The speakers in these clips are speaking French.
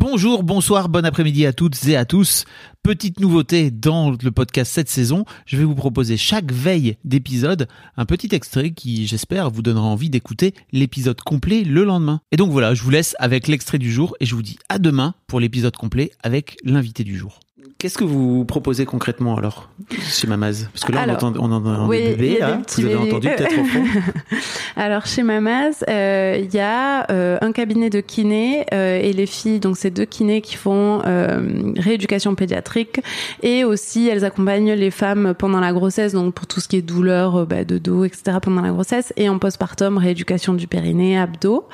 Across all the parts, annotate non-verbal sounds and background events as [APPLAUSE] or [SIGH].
Bonjour, bonsoir, bon après-midi à toutes et à tous. Petite nouveauté dans le podcast cette saison, je vais vous proposer chaque veille d'épisode un petit extrait qui, j'espère, vous donnera envie d'écouter l'épisode complet le lendemain. Et donc voilà, je vous laisse avec l'extrait du jour et je vous dis à demain pour l'épisode complet avec l'invité du jour. Qu'est-ce que vous proposez concrètement alors chez Mamaz? Parce que là, Alors, on entend, on entend oui, des bébés, des petits vous avez entendu peut-être au fond. [LAUGHS] Alors chez Mamaz, euh, il y a euh, un cabinet de kinés euh, et les filles, donc c'est deux kinés qui font euh, rééducation pédiatrique et aussi elles accompagnent les femmes pendant la grossesse, donc pour tout ce qui est douleur euh, bah, de dos, etc. pendant la grossesse et en postpartum rééducation du périnée, abdos.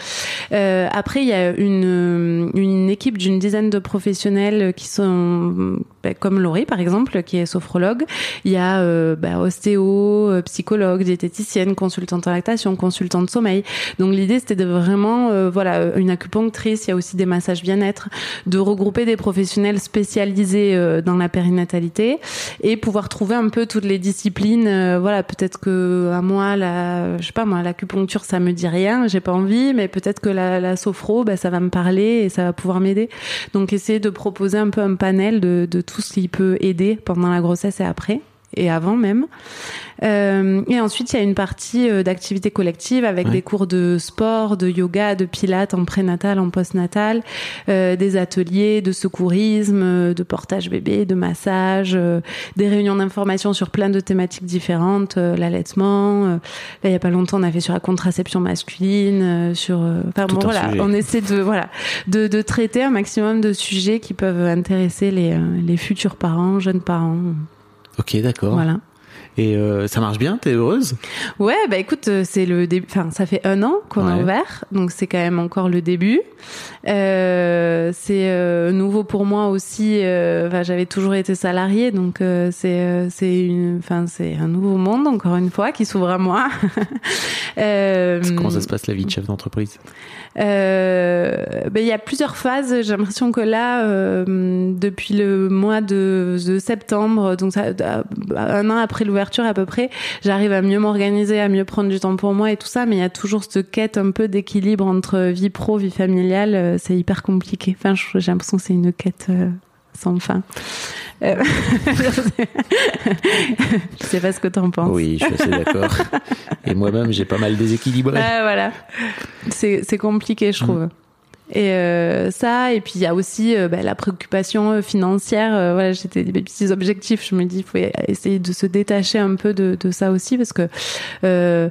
Euh, après il y a une une équipe d'une dizaine de professionnels qui sont bah, comme Laurie par exemple qui est sophrologue. Il y a euh, bah, ostéo, euh, psychologue, diététicienne, consultante en lactation, consultante sommeil. Donc l'idée c'était de vraiment euh, voilà une acupunctrice, il y a aussi des massages bien-être, de regrouper des professionnels spécialisés euh, dans la périnatalité et pouvoir trouver un peu toutes les disciplines. euh, voilà, peut-être que à moi la je sais pas moi l'acupuncture ça me dit rien, j'ai pas envie, mais peut-être que la, la sophro bah, ça va me parler et ça va pouvoir m'aider. Donc essayer de proposer un peu un panel de, de tout ce qui peut aider pendant la grossesse et après et avant même. Euh, et ensuite, il y a une partie euh, d'activité collective avec Ouais. des cours de sport, de yoga, de pilates en prénatal, en postnatal, euh, des ateliers de secourisme, euh, de portage bébé, de massage, euh, des réunions d'information sur plein de thématiques différentes, euh, l'allaitement. euh, là, il y a pas longtemps, on a fait sur la contraception masculine, euh, sur. Enfin bon, voilà, sujet. on essaie de voilà de, de traiter un maximum de sujets qui peuvent intéresser les, euh, les futurs parents, jeunes parents. Ok, d'accord. Voilà. Et euh, ça marche bien T'es heureuse? Ouais, bah écoute, euh, c'est le début. Enfin, ça fait un an qu'on a Ouais. ouvert, donc c'est quand même encore le début. Euh, c'est euh, nouveau pour moi aussi. Enfin, j'avais toujours été salariée, donc c'est c'est une. Enfin, c'est un nouveau monde encore une fois qui s'ouvre à moi. [LAUGHS] Comment ça se passe la vie de chef d'entreprise? Ben, il y a plusieurs phases. J'ai l'impression que là, depuis le mois de, de septembre, donc ça, un an après l'ouverture à peu près, j'arrive à mieux m'organiser, à mieux prendre du temps pour moi et tout ça. Mais il y a toujours cette quête un peu d'équilibre entre vie pro, vie familiale. Euh, C'est hyper compliqué. Enfin, j'ai l'impression que c'est une quête euh, sans fin. Euh, [LAUGHS] je sais pas ce que t'en penses. Oui, je suis assez d'accord. [LAUGHS] Et moi-même, j'ai pas mal déséquilibré. Ouais, voilà. C'est c'est compliqué, je trouve. Et euh, ça, et puis il y a aussi euh, bah, la préoccupation euh, financière. Euh, voilà, j'étais des petits objectifs. Je me dis, il faut essayer de se détacher un peu de, de ça aussi, parce que euh,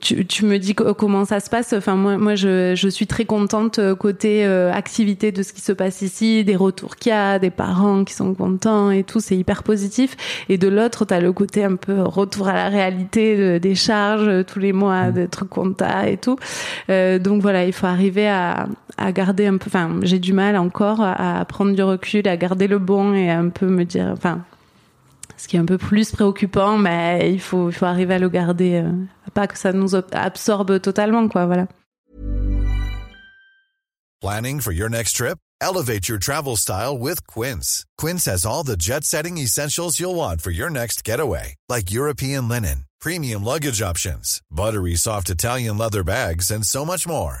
tu, tu me dis co- comment ça se passe. Enfin, moi, moi, je, je suis très contente euh, côté euh, activité de ce qui se passe ici, des retours qu'il y a, des parents qui sont contents et tout. C'est hyper positif. Et de l'autre, t'as le côté un peu retour à la réalité de- des charges euh, tous les mois, de trucs compta et tout. Euh, donc voilà, il faut arriver à, à garder un peu. Enfin, j'ai du mal encore à, à prendre du recul, à garder le bon et à un peu me dire. Enfin, ce qui est un peu plus préoccupant, mais il faut, il faut arriver à le garder, euh, pas que ça nous absorbe totalement, quoi. Voilà. Planning for your next trip? Elevate your travel style with Quince. Quince has all the jet setting essentials you'll want for your next getaway, like European linen, premium luggage options, buttery soft Italian leather bags, and so much more.